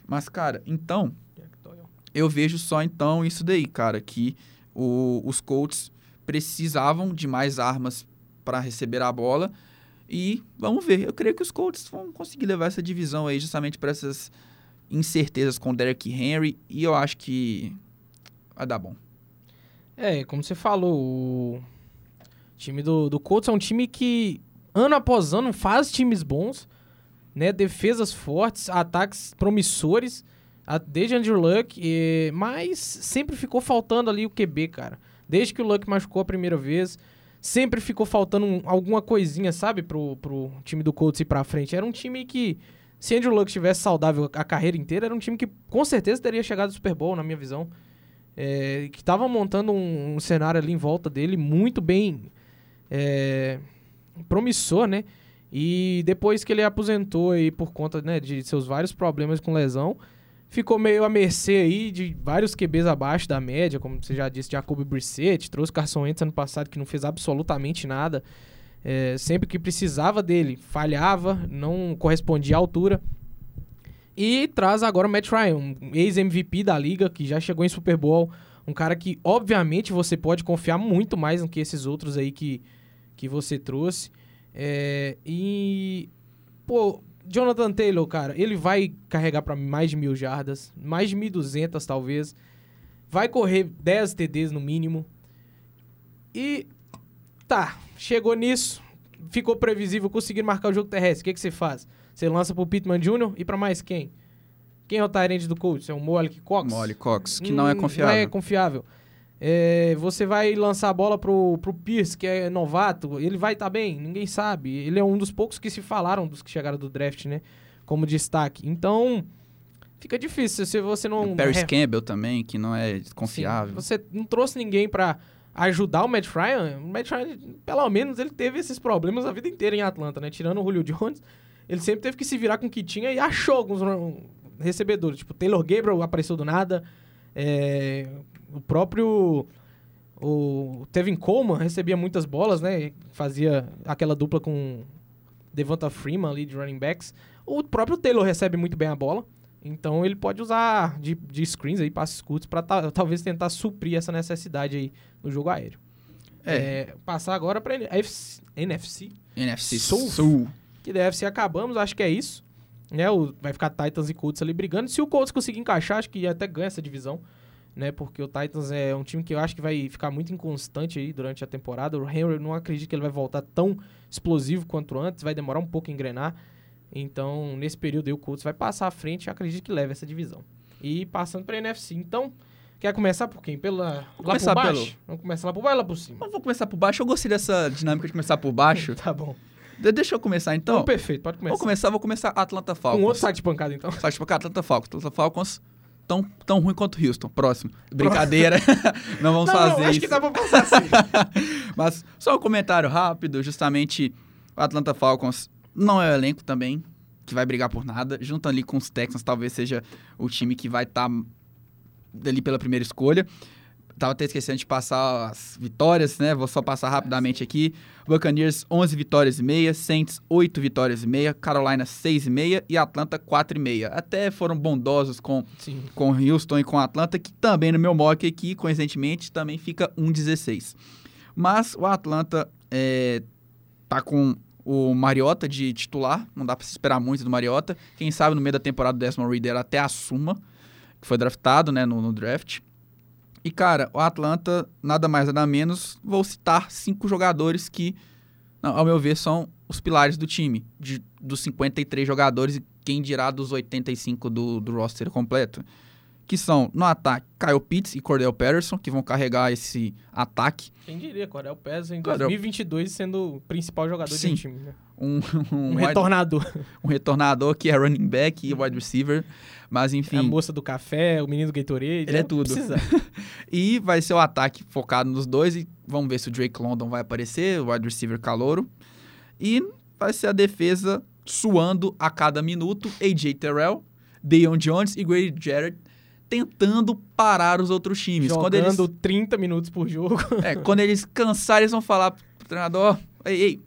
Mas, cara, então, eu vejo só então isso daí, cara, que o, os Colts precisavam de mais armas para receber a bola E vamos ver. Eu creio que os Colts vão conseguir levar essa divisão aí justamente para essas incertezas com o Derrick Henry. E eu acho que vai dar bom. É, como você falou, o time do, do Colts é um time que ano após ano faz times bons, né? Defesas fortes, ataques promissores, desde Andrew Luck, e, mas sempre ficou faltando ali o QB, cara. Desde que o Luck machucou a primeira vez, sempre ficou faltando um, alguma coisinha, sabe, pro, pro time do Colts ir pra frente. Era um time que, se Andrew Luck estivesse saudável a carreira inteira, era um time que com certeza teria chegado ao Super Bowl, na minha visão. É, que tava montando um, um, cenário ali em volta dele muito bem é, promissor, né? E depois que ele aposentou aí por conta né, de seus vários problemas com lesão, ficou meio à mercê aí de vários QBs abaixo da média, como você já disse, Jacob Brissett, trouxe Carson Wentz ano passado que não fez absolutamente nada. É, sempre que precisava dele, falhava, não correspondia à altura. E traz agora o Matt Ryan, um ex-MVP da liga, que já chegou em Super Bowl. Um cara que, obviamente, você pode confiar muito mais do que esses outros aí que, que você trouxe. É, e, pô, Jonathan Taylor, cara, ele vai carregar para mais de mil jardas, mais de 1.200 talvez. Vai correr 10 TDs no mínimo. E tá, chegou nisso, ficou previsível, conseguir marcar o jogo terrestre. O que, que você faz? Você lança pro Pittman Jr. e para mais quem? Quem é o Tyrande do Colts? É o Molly Cox? Molly Cox, que hum, não é confiável. Não é confiável. É, você vai lançar a bola pro, pro Pierce, que é novato, ele vai estar tá bem, ninguém sabe. Ele é um dos poucos que se falaram dos que chegaram do draft, né? Como destaque. Então, fica difícil se você não. O Paris Campbell também, que não é confiável. Sim, você não trouxe ninguém para ajudar o Matt Ryan. O Matt Ryan, pelo menos, ele teve esses problemas a vida inteira em Atlanta, né? Tirando o Julio Jones, ele sempre teve que se virar com o que tinha e achou alguns recebedores. Tipo, Taylor Gabriel apareceu do nada. É, o próprio o Tevin Coleman recebia muitas bolas, né? Fazia aquela dupla com Devonta Freeman ali de running backs. O próprio Taylor recebe muito bem a bola. Então ele pode usar de, de screens aí, passes curtos, para talvez tentar suprir essa necessidade aí no jogo aéreo. É. é passar agora para NFC. NFC Sul. Que deve ser acabamos, acho que é isso. Né, o, vai ficar Titans e Colts ali brigando. Se o Colts conseguir encaixar, acho que até ganha essa divisão né? Porque o Titans é um time que eu acho que vai ficar muito inconstante aí durante a temporada. O Henry não acredito que ele vai voltar tão explosivo quanto antes, vai demorar um pouco a engrenar. Então, nesse período aí, o Colts vai passar à frente e acredito que leve essa divisão. E passando para a NFC. Então, quer começar por quem? Pela, Vou lá por baixo? Pelo... Vamos começar lá por baixo ou lá por cima? vou começar por baixo. Eu gostei dessa dinâmica de começar por baixo. tá bom. De deixa eu começar então. Então, perfeito, pode começar. Vou começar, vou começar Atlanta Falcons. Um outro site de pancada, então. Site de pancada, Atlanta Falcons. Atlanta Falcons tão, tão ruim quanto Houston. Próximo. Brincadeira. não vamos não, fazer não, acho isso. que dá pra passar assim. Mas só um comentário rápido. Justamente, o Atlanta Falcons não é o elenco também que vai brigar por nada. Junto ali com os Texans, talvez seja o time que vai estar tá ali pela primeira escolha. Tava até esquecendo de passar as vitórias, né? Vou só passar rapidamente aqui. Buccaneers 11 vitórias e meia, Saints 8 vitórias e meia, Carolina 6 e meia e Atlanta 4 e meia. Até foram bondosos com Sim. com Houston e com Atlanta, que também no meu mock aqui, coincidentemente, também fica 1-16. Mas o Atlanta é, tá com o Mariota de titular, não dá para se esperar muito do Mariota. Quem sabe no meio da temporada do Desmond Reader até assuma, que foi draftado né, no, no draft. E, cara, o Atlanta, nada mais nada menos, vou citar cinco jogadores que, ao meu ver, são os pilares do time. De, dos 53 jogadores e quem dirá dos 85 do, do roster completo. Que são, no ataque, Kyle Pitts e Cordell Patterson, que vão carregar esse ataque. Quem diria, Cordell Patterson em Cordell... 2022 sendo o principal jogador Sim. do time, né? Um, um, um retornador. um retornador que é running back e wide receiver. Mas enfim. É a moça do café, o menino do Gatorade. Ele é tudo. e vai ser o ataque focado nos dois. E vamos ver se o Drake London vai aparecer, o wide receiver calouro. E vai ser a defesa suando a cada minuto. AJ Terrell, Deion Jones e Grady Jarrett tentando parar os outros times. Jogando quando eles... 30 minutos por jogo. é, quando eles cansarem, eles vão falar pro treinador: ei, ei,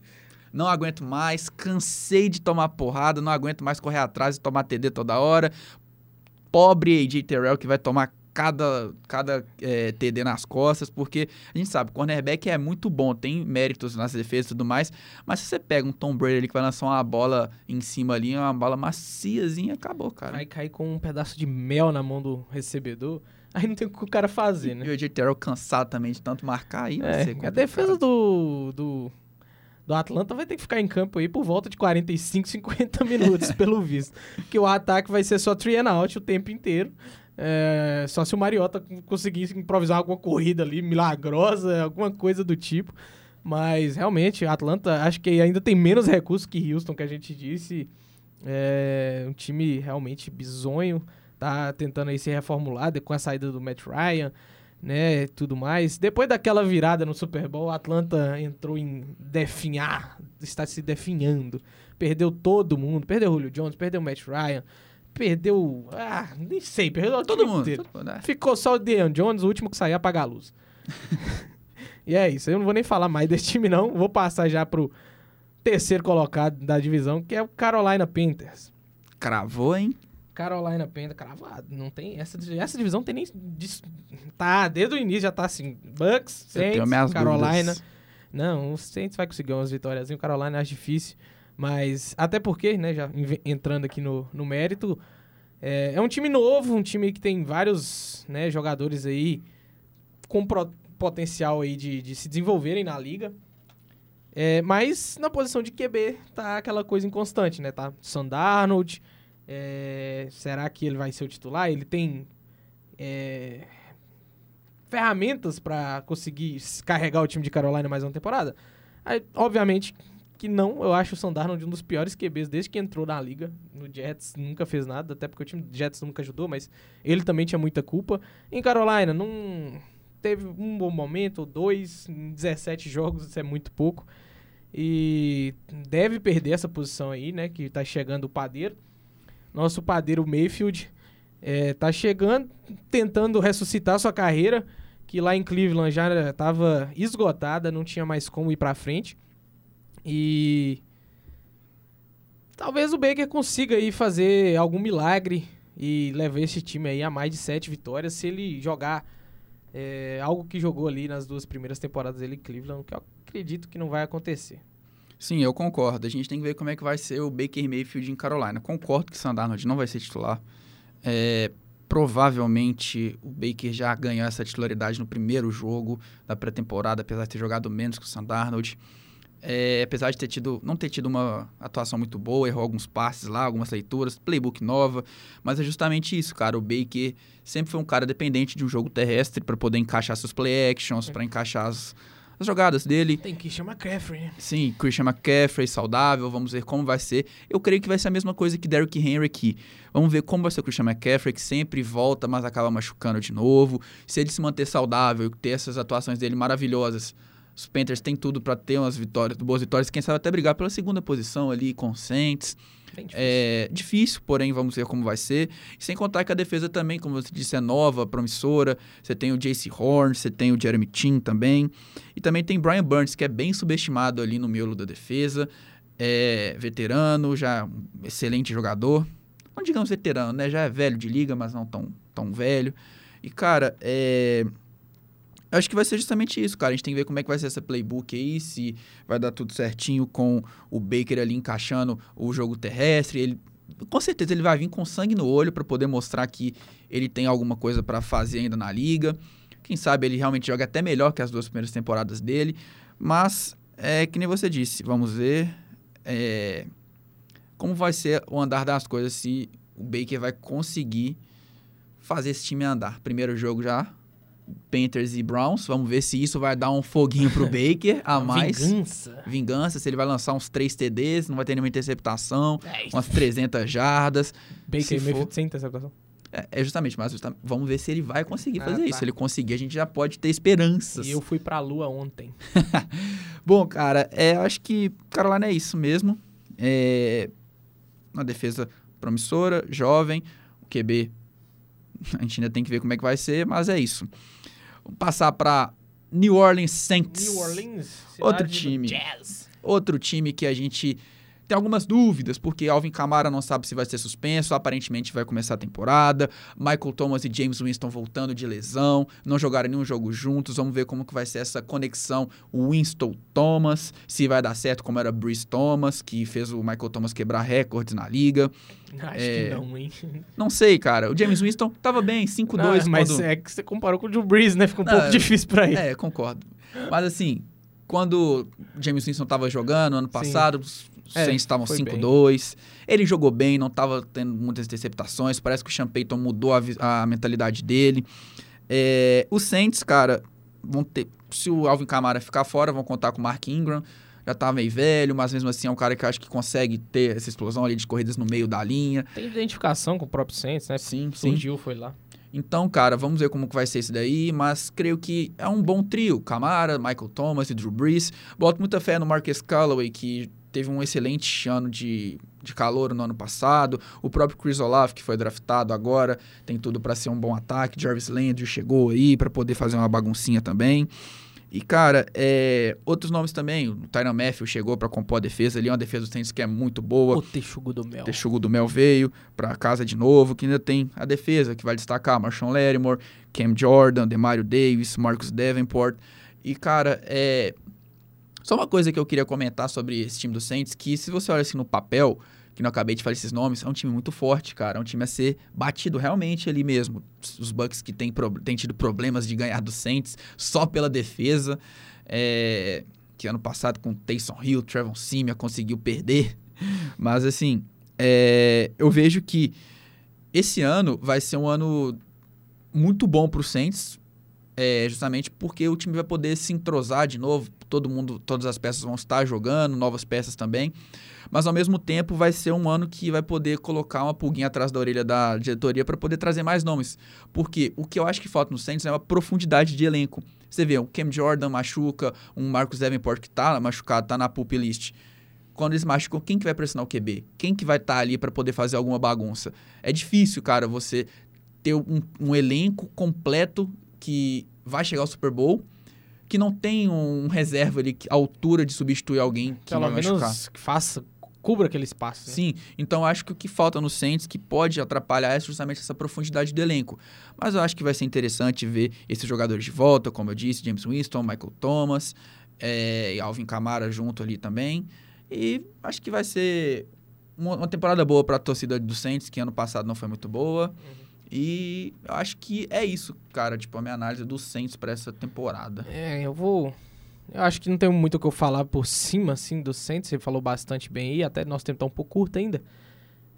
não aguento mais, cansei de tomar porrada, não aguento mais correr atrás e tomar TD toda hora. Pobre AJ Terrell que vai tomar cada, cada é, TD nas costas, porque a gente sabe, cornerback é muito bom, tem méritos nas defesas e tudo mais, mas se você pega um Tom Brady ali que vai lançar uma bola em cima ali, uma bola maciazinha, acabou, cara. Vai cair com um pedaço de mel na mão do recebedor, aí não tem o que o cara fazer, né? E o AJ Terrell cansado também de tanto marcar aí, É, a defesa do, do, do Atlanta vai ter que ficar em campo aí por volta de 45, 50 minutos, pelo visto. Porque o ataque vai ser só three and out o tempo inteiro. É, só se o Mariota conseguisse improvisar alguma corrida ali milagrosa, alguma coisa do tipo. Mas realmente, Atlanta acho que ainda tem menos recursos que Houston, que a gente disse. É um time realmente bizonho. Tá tentando aí se reformular com a saída do Matt Ryan né, tudo mais. Depois daquela virada no Super Bowl, a Atlanta entrou em definhar, está se definhando. Perdeu todo mundo, perdeu o Julio Jones, perdeu o Matt Ryan, perdeu, ah, nem sei, perdeu Todo mundo. inteiro. todo mundo, né? Ficou só o Deion Jones, o último que saiu a apagar a luz. e é isso, eu não vou nem falar mais desse time não, vou passar já pro terceiro colocado da divisão, que é o Carolina Panthers. Cravou, hein? Carolina Panthers, cravado. Não tem. Essa, essa divisão não tem nem. Tá, desde o início já tá assim. Bucks, Saints, Carolina. dúvidas. Não, o Saints vai conseguir umas vitórias. O Carolina acho difícil. Mas, até porque, né, já entrando aqui no, no mérito, é, é um time novo, um time que tem vários né, jogadores aí com pro- potencial aí de, de se desenvolverem na liga. É, mas na posição de QB tá aquela coisa inconstante, né? Tá Sandarnold. É, será que ele vai ser o titular? Ele tem é, ferramentas para conseguir carregar o time de Carolina mais uma temporada? Aí, obviamente que não. Eu acho o Sandarnold um dos piores QBs desde que entrou na liga. No Jets nunca fez nada, até porque o time do Jets nunca ajudou, mas ele também tinha muita culpa. Em Carolina, não teve um bom momento, ou dois, em 17 jogos, isso é muito pouco. E deve perder essa posição aí, né? Que tá chegando o padeiro. Nosso padeiro Mayfield é, tá chegando, tentando ressuscitar sua carreira, que lá em Cleveland já estava esgotada, não tinha mais como ir pra frente. E talvez o Baker consiga aí fazer algum milagre e levar esse time aí a mais de sete vitórias se ele jogar é, algo que jogou ali nas duas primeiras temporadas dele em Cleveland, que eu acredito que não vai acontecer. Sim, eu concordo. A gente tem que ver como é que vai ser o Baker Mayfield em Carolina. Concordo que Sam Darnold não vai ser titular. É, provavelmente o Baker já ganhou essa titularidade no primeiro jogo da pré-temporada, apesar de ter jogado menos que o Sam Darnold. É, apesar de ter tido, não ter tido uma atuação muito boa, errou alguns passes lá, algumas leituras, playbook nova, mas é justamente isso, cara. O Baker sempre foi um cara dependente de um jogo terrestre para poder encaixar seus play actions, para encaixar as, as jogadas dele. Tem que chamar McCaffrey, né? Sim, Christian McCaffrey saudável, vamos ver como vai ser. Eu creio que vai ser a mesma coisa que Derrick Henry aqui. Vamos ver como vai ser o Christian McCaffrey, que sempre volta, mas acaba machucando de novo. Se ele se manter saudável, ter essas atuações dele maravilhosas, os Panthers têm tudo para ter umas vitórias, boas vitórias, quem sabe até brigar pela segunda posição ali com o Saints. Bem difícil. É difícil, porém vamos ver como vai ser. Sem contar que a defesa também, como você disse, é nova, promissora. Você tem o Jace Horn, você tem o Jeremy Chin também. E também tem Brian Burns, que é bem subestimado ali no miolo da defesa. É veterano, já um excelente jogador. Não digamos veterano, né? Já é velho de liga, mas não tão, tão velho. E, cara, é... Eu acho que vai ser justamente isso, cara. A gente tem que ver como é que vai ser essa playbook aí, se vai dar tudo certinho com o Baker ali encaixando o jogo terrestre. Ele, com certeza ele vai vir com sangue no olho para poder mostrar que ele tem alguma coisa para fazer ainda na liga. Quem sabe ele realmente joga até melhor que as duas primeiras temporadas dele. Mas é que nem você disse, vamos ver é, como vai ser o andar das coisas se o Baker vai conseguir fazer esse time andar. Primeiro jogo já, Panthers e Browns. Vamos ver se isso vai dar um foguinho pro Baker a mais. Vingança. Vingança, se ele vai lançar uns 3 TDs, não vai ter nenhuma interceptação, É, umas 300 jardas. Baker Mayfield for- sem interceptação. É, é justamente, mas justa- vamos ver se ele vai conseguir Ah, fazer tá. isso. Se ele conseguir, a gente já pode ter esperanças. E eu fui pra lua ontem. Bom, cara, é, eu acho que Carolina é isso mesmo. É uma defesa promissora, jovem, o QB a gente ainda tem que ver como é que vai ser, mas é isso. Vamos passar para New Orleans Saints. New Orleans. Outro time. Jazz. Outro time que a gente tem algumas dúvidas, porque Alvin Kamara não sabe se vai ser suspenso, aparentemente vai começar a temporada. Michael Thomas e James Winston voltando de lesão, não jogaram nenhum jogo juntos. Vamos ver como que vai ser essa conexão Winston-Thomas, se vai dar certo como era Bruce Thomas, que fez o Michael Thomas quebrar recordes na liga. Acho é... que não, hein? Não sei, cara. O James Winston tava bem, 5-2. Mas quando... é que você comparou com o Drew Brees, né? Fica um não, pouco difícil pra ele. É, concordo. Mas assim, quando James Winston tava jogando ano passado, Sim. Os é, Saints estavam 5-2. Ele jogou bem, não tava tendo muitas interceptações. Parece que o Sean Payton mudou a, a mentalidade dele. É, os Saints, cara, vão ter. Se o Alvin Kamara ficar fora, vão contar com o Mark Ingram. Já tá meio velho, mas mesmo assim é um cara que eu acho que consegue ter essa explosão ali de corridas no meio da linha. Tem identificação com o próprio Saints, né? Sim, Surgiu, sim. foi lá. Então, cara, vamos ver como que vai ser isso daí, mas creio que é um bom trio. Camara, Michael Thomas e Drew Brees. Boto muita fé no Marcus Callaway, que teve um excelente ano de, de calor no ano passado. O próprio Chris Olaf, que foi draftado agora, tem tudo para ser um bom ataque. Jarvis Landry chegou aí para poder fazer uma baguncinha também. E, cara, é, outros nomes também. O Tyron Matthew chegou para compor a defesa ali, uma defesa do Saints que é muito boa. O Texugo do Mel. O Texugo do Mel veio para casa de novo, que ainda tem a defesa, que vai destacar Marshawn Lattimore, Cam Jordan, Demario Davis, Marcus Davenport. E, cara, é... Só uma coisa que eu queria comentar sobre esse time do Saints, que se você olha assim no papel, que não acabei de falar esses nomes, é um time muito forte, cara. É um time a ser batido realmente ali mesmo. Os Bucks que têm tem tido problemas de ganhar do Saints só pela defesa. É, que ano passado com Taysom Hill, Trevor Simia conseguiu perder. Mas assim, é, eu vejo que esse ano vai ser um ano muito bom para o Saints, é, justamente porque o time vai poder se entrosar de novo. Todo mundo, todas as peças vão estar jogando, novas peças também mas ao mesmo tempo vai ser um ano que vai poder colocar uma pulguinha atrás da orelha da diretoria para poder trazer mais nomes. Porque o que eu acho que falta no Saints é uma profundidade de elenco. Você vê, o Cam Jordan machuca, um Marcus Davenport que tá machucado, tá na pup list. Quando eles machucam, quem que vai pressionar o QB? Quem que vai estar tá ali para poder fazer alguma bagunça? É difícil, cara, você ter um, um elenco completo que vai chegar ao Super Bowl que não tem um reserva ali à altura de substituir alguém que Pelo vai menos machucar. que faça cubra aquele espaço. Né? Sim, então acho que o que falta no Saints que pode atrapalhar é justamente essa profundidade do elenco. Mas eu acho que vai ser interessante ver esses jogadores de volta, como eu disse, James Winston, Michael Thomas, é, e Alvin Kamara junto ali também. E acho que vai ser uma, uma temporada boa para a torcida do Saints, que ano passado não foi muito boa. Uhum. E acho que é isso, cara, tipo, a minha análise do Saints para essa temporada. É, eu vou eu acho que não tem muito o que eu falar por cima, assim, do Saints. Você falou bastante bem aí, até nosso tempo tá um pouco curto ainda.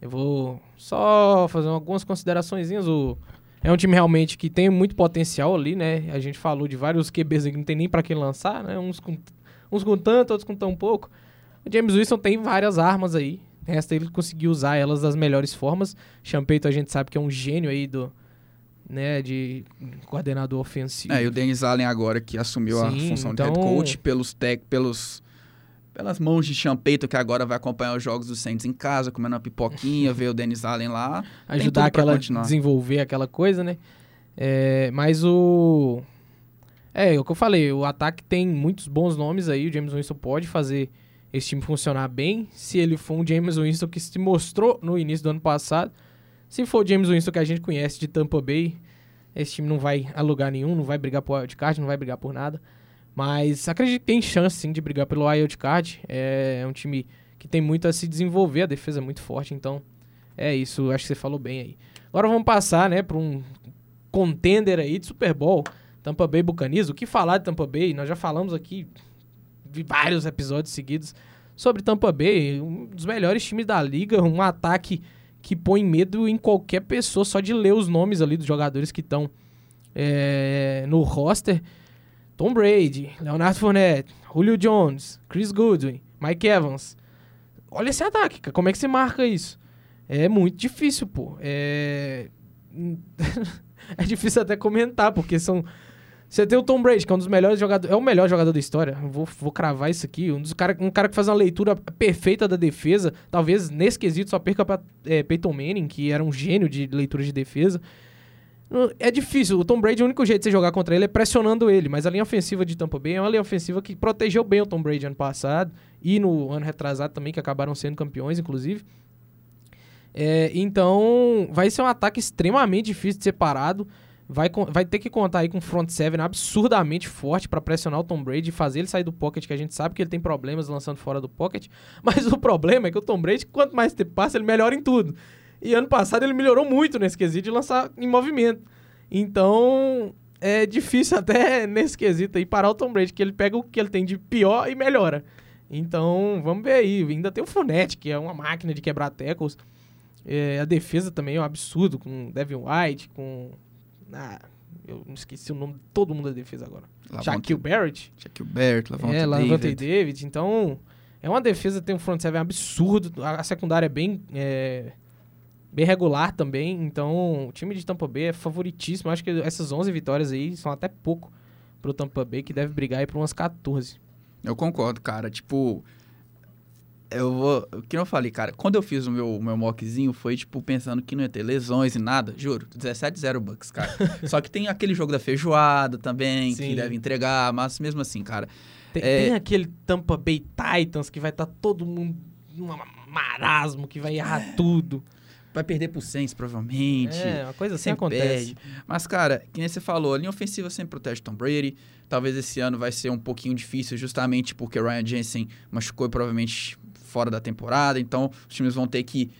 Eu vou só fazer algumas considerações. O... É um time realmente que tem muito potencial ali, né? A gente falou de vários QBs que não tem nem para quem lançar, né? Uns com, uns com tanto, outros com tão pouco. O James Wilson tem várias armas aí. Resta ele conseguir usar elas das melhores formas. Champeito a gente sabe que é um gênio aí do, né, de coordenador ofensivo. É, e o Dennis Allen agora que assumiu Sim, a função então... de head coach pelos tech, pelos pelas mãos de Champeito que agora vai acompanhar os jogos do Saints em casa, comendo uma pipoquinha, ver o Dennis Allen lá, ajudar aquela desenvolver aquela coisa, né? É, mas o é, é, o que eu falei, o ataque tem muitos bons nomes aí, o James Winston pode fazer esse time funcionar bem, se ele for um James Winston que se mostrou no início do ano passado, se for o James Winston que a gente conhece de Tampa Bay, esse time não vai a lugar nenhum, não vai brigar por wildcard, não vai brigar por nada. Mas acredito que tem chance sim de brigar pelo wildcard. É um time que tem muito a se desenvolver, a defesa é muito forte, então é isso, acho que você falou bem aí. Agora vamos passar, né, para um contender aí de Super Bowl, Tampa Bay Buccaneers. O que falar de Tampa Bay? Nós já falamos aqui de vários episódios seguidos sobre Tampa Bay, um dos melhores times da liga, um ataque que põe medo em qualquer pessoa só de ler os nomes ali dos jogadores que estão é, no roster. Tom Brady, Leonardo Fournette, Julio Jones, Chris Goodwin, Mike Evans. Olha esse ataque, cara. Como é que você marca isso? É muito difícil, pô. É... é difícil até comentar, porque são você tem o Tom Brady, que é um dos melhores jogadores. É o melhor jogador da história. Vou, vou cravar isso aqui. Um, dos cara, um cara que faz uma leitura perfeita da defesa. Talvez nesse quesito só perca pra é, Peyton Manning, que era um gênio de leitura de defesa. É difícil. O Tom Brady, o único jeito de você jogar contra ele é pressionando ele. Mas a linha ofensiva de Tampa Bay é uma linha ofensiva que protegeu bem o Tom Brady ano passado. E no ano retrasado também, que acabaram sendo campeões, inclusive. É, então, vai ser um ataque extremamente difícil de ser parado. Vai, vai ter que contar aí com um front seven absurdamente forte pra pressionar o Tom Brady e fazer ele sair do pocket, que a gente sabe que ele tem problemas lançando fora do pocket. Mas o problema é que o Tom Brady, quanto mais tempo passa, ele melhora em tudo. E ano passado ele melhorou muito nesse quesito de lançar em movimento. Então, é difícil até nesse quesito aí parar o Tom Brady, que ele pega o que ele tem de pior e melhora. Então, vamos ver aí. Ainda tem o Fournette, que é uma máquina de quebrar tackles. É, a defesa também é um absurdo, com Devin White, com... Ah, eu esqueci o nome de todo mundo da defesa agora. Shaquille Barrett. Shaquille Barrett, Lavonte É, Lavante David. David. Então, é uma defesa, tem um front seven absurdo. A, a secundária é bem, é, bem regular também. Então, o time de Tampa Bay é favoritíssimo. Acho que essas 11 vitórias aí são até pouco pro Tampa Bay, que deve brigar aí por umas 14. Eu concordo, cara. Tipo, eu vou. O que eu falei, cara, quando eu fiz o meu, meu mockzinho, foi, tipo, pensando que não ia ter lesões e nada. Juro, 17-0 Bucks, cara. Só que tem aquele jogo da feijoada também, Sim. que deve entregar, mas mesmo assim, cara. Tem, É. tem aquele Tampa Bay Titans que vai estar todo mundo num marasmo, que vai errar tudo. Vai perder pro Saints, provavelmente. É, uma coisa assim acontece. perde. Mas, cara, que nem você falou, a linha ofensiva sempre protege Tom Brady. Talvez esse ano vai ser um pouquinho difícil, justamente porque Ryan Jensen machucou e provavelmente fora da temporada. Então, os times vão ter que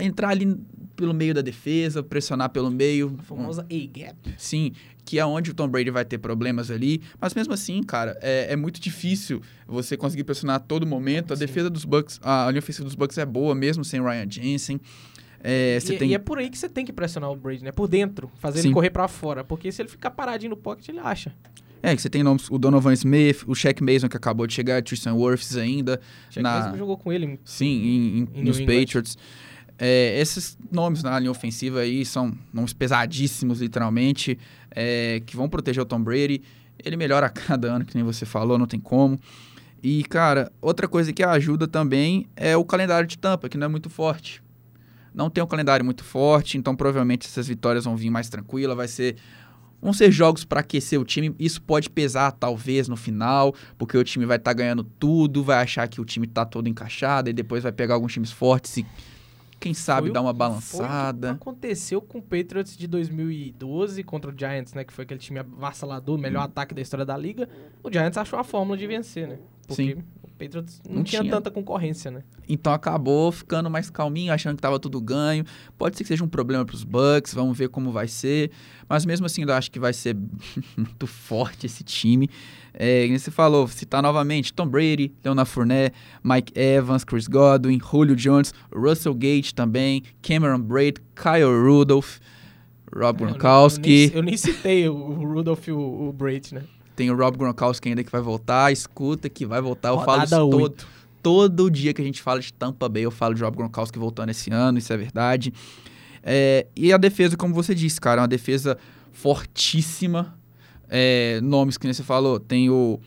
entrar ali pelo meio da defesa, pressionar pelo meio. A famosa A-gap. Sim, que é onde o Tom Brady vai ter problemas ali. Mas mesmo assim, cara, é, é muito difícil você conseguir pressionar a todo momento. A Sim. defesa dos Bucks, a linha ofensiva dos Bucks é boa, mesmo sem Ryan Jensen. É, e, tem... e é por aí que você tem que pressionar o Brady, né? Por dentro, fazer Sim. ele correr pra fora. Porque se ele ficar paradinho no pocket, ele acha. É, que você tem nomes, o Donovan Smith, o Shaq Mason que acabou de chegar, Tristan Wirfs ainda, Shaq Na- mesmo jogou com ele. sim, em, em- Em nos. Patriots. É, esses nomes na linha ofensiva aí são nomes pesadíssimos, literalmente, é, que vão proteger o Tom Brady. Ele melhora a cada ano, que nem você falou, não tem como. E, cara, outra coisa que ajuda também é o calendário de Tampa, que não é muito forte. Não tem um calendário muito forte, então provavelmente essas vitórias vão vir mais tranquila, vai ser vão ser jogos para aquecer o time. Isso pode pesar talvez no final, porque o time vai estar ganhando tudo, vai achar que o time tá todo encaixado e depois vai pegar alguns times fortes e quem sabe Foi dar uma Foi o que balançada. aconteceu com o Patriots de 2012 contra o Giants, né? Que foi aquele time avassalador, melhor Hum. ataque da história da liga. O Giants achou a fórmula de vencer, né? Porque Sim. Patriots não, Não tinha, tinha. tanta concorrência, né? Então acabou ficando mais calminho, achando que tava tudo ganho. Pode ser que seja um problema pros Bucks, vamos ver como vai ser. Mas mesmo assim, eu acho que vai ser muito forte esse time. É, você falou, citar novamente Tom Brady, Leonard Fournette, Mike Evans, Chris Godwin, Julio Jones, Russell Gage também, Cameron Braid, Kyle Rudolph, Rob Eu, Gronkowski. nem, eu nem citei o, Rudolph e o, o Brady, né? Tem o Rob Gronkowski ainda que vai voltar. Escuta que vai voltar. Eu falo Rodada isso todo, oito. todo dia que a gente fala de Tampa Bay, eu falo de Rob Gronkowski voltando esse ano, isso é verdade. É, e a defesa, como você disse, cara, é uma defesa fortíssima. É, nomes que nem você falou, tem o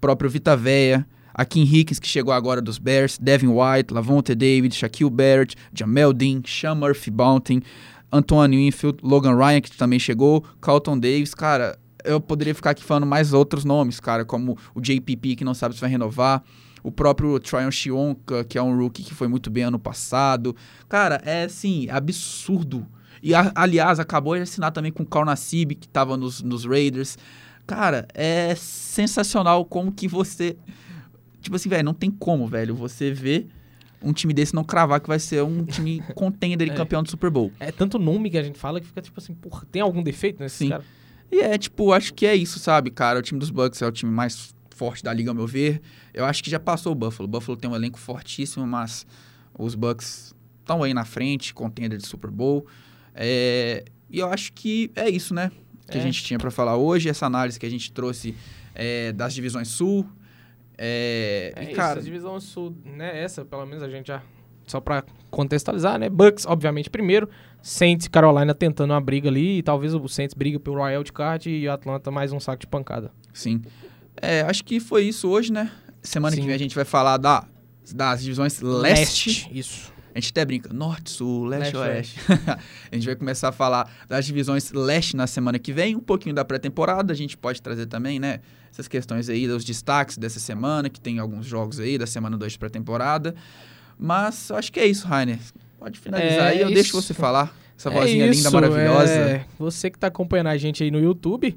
próprio Vita Veia, a Kim Hickens, que chegou agora dos Bears, Devin White, Lavonte David, Shaquille Barrett, Jamel Dean, Sean Murphy Bounty, Antoine Winfield, Logan Ryan, que também chegou, Carlton Davis, cara, eu poderia ficar aqui falando mais outros nomes, cara, como o JPP, que não sabe se vai renovar, o próprio Tryon Shionka, que é um rookie que foi muito bem ano passado. Cara, é assim, absurdo. E, a- aliás, acabou de assinar também com o Carl Nassib, que tava nos, nos Raiders. Cara, é sensacional como que você... Tipo assim, velho, não tem como, velho, você ver um time desse não cravar que vai ser um time contender e É. campeão do Super Bowl. É tanto nome que a gente fala que fica tipo assim, porra, tem algum defeito nesse Sim. cara? E é, tipo, acho que é isso, sabe, cara? O time dos Bucks é o time mais forte da liga, ao meu ver. Eu acho que já passou o Buffalo. O Buffalo tem um elenco fortíssimo, mas os Bucks estão aí na frente, contender de Super Bowl. É, e eu acho que é isso, né? Que a É. gente tinha pra falar hoje. Essa análise que a gente trouxe é, das divisões sul. É, É e, isso, cara, a divisão sul, né? Essa, pelo menos, a gente já. Só pra contextualizar, né? Bucks, obviamente, primeiro. Saints e Carolina tentando uma briga ali. E talvez o Saints briga pelo Royal Card e o Atlanta mais um saco de pancada. sim. É, acho que foi isso hoje, né? Semana Sim. que vem a gente vai falar da, das divisões leste. Isso. A gente até brinca, norte, sul, leste, Leste, oeste. a gente vai começar a falar das divisões leste na semana que vem, um pouquinho da pré-temporada. A gente pode trazer também, né? Essas questões aí, dos destaques dessa semana, que tem alguns jogos aí da semana 2 de pré-temporada. Mas eu acho que é isso, Rainer. Pode finalizar É aí, eu isso. deixo você falar. Essa É vozinha linda, isso, maravilhosa. é. Você que tá acompanhando a gente aí no YouTube,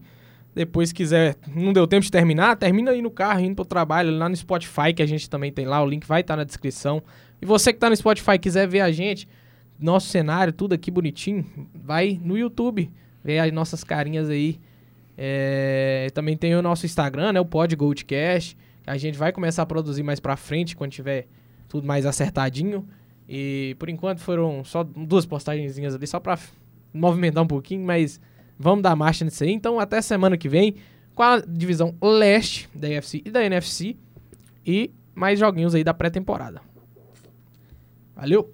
depois quiser, não deu tempo de terminar, termina aí no carro, indo pro trabalho, lá no Spotify, que a gente também tem lá, o link vai estar na descrição. E você que tá no Spotify quiser ver a gente, nosso cenário, tudo aqui bonitinho, vai no YouTube, ver as nossas carinhas aí. É, também tem o nosso Instagram, né, o Pod Goldcast, que a gente vai começar a produzir mais pra frente, quando tiver tudo mais acertadinho. E por enquanto foram só duas postagenzinhas ali, só pra movimentar um pouquinho, mas vamos dar marcha nisso aí. Então, até semana que vem, com a divisão leste da UFC e da NFC. E mais joguinhos aí da pré-temporada. Valeu!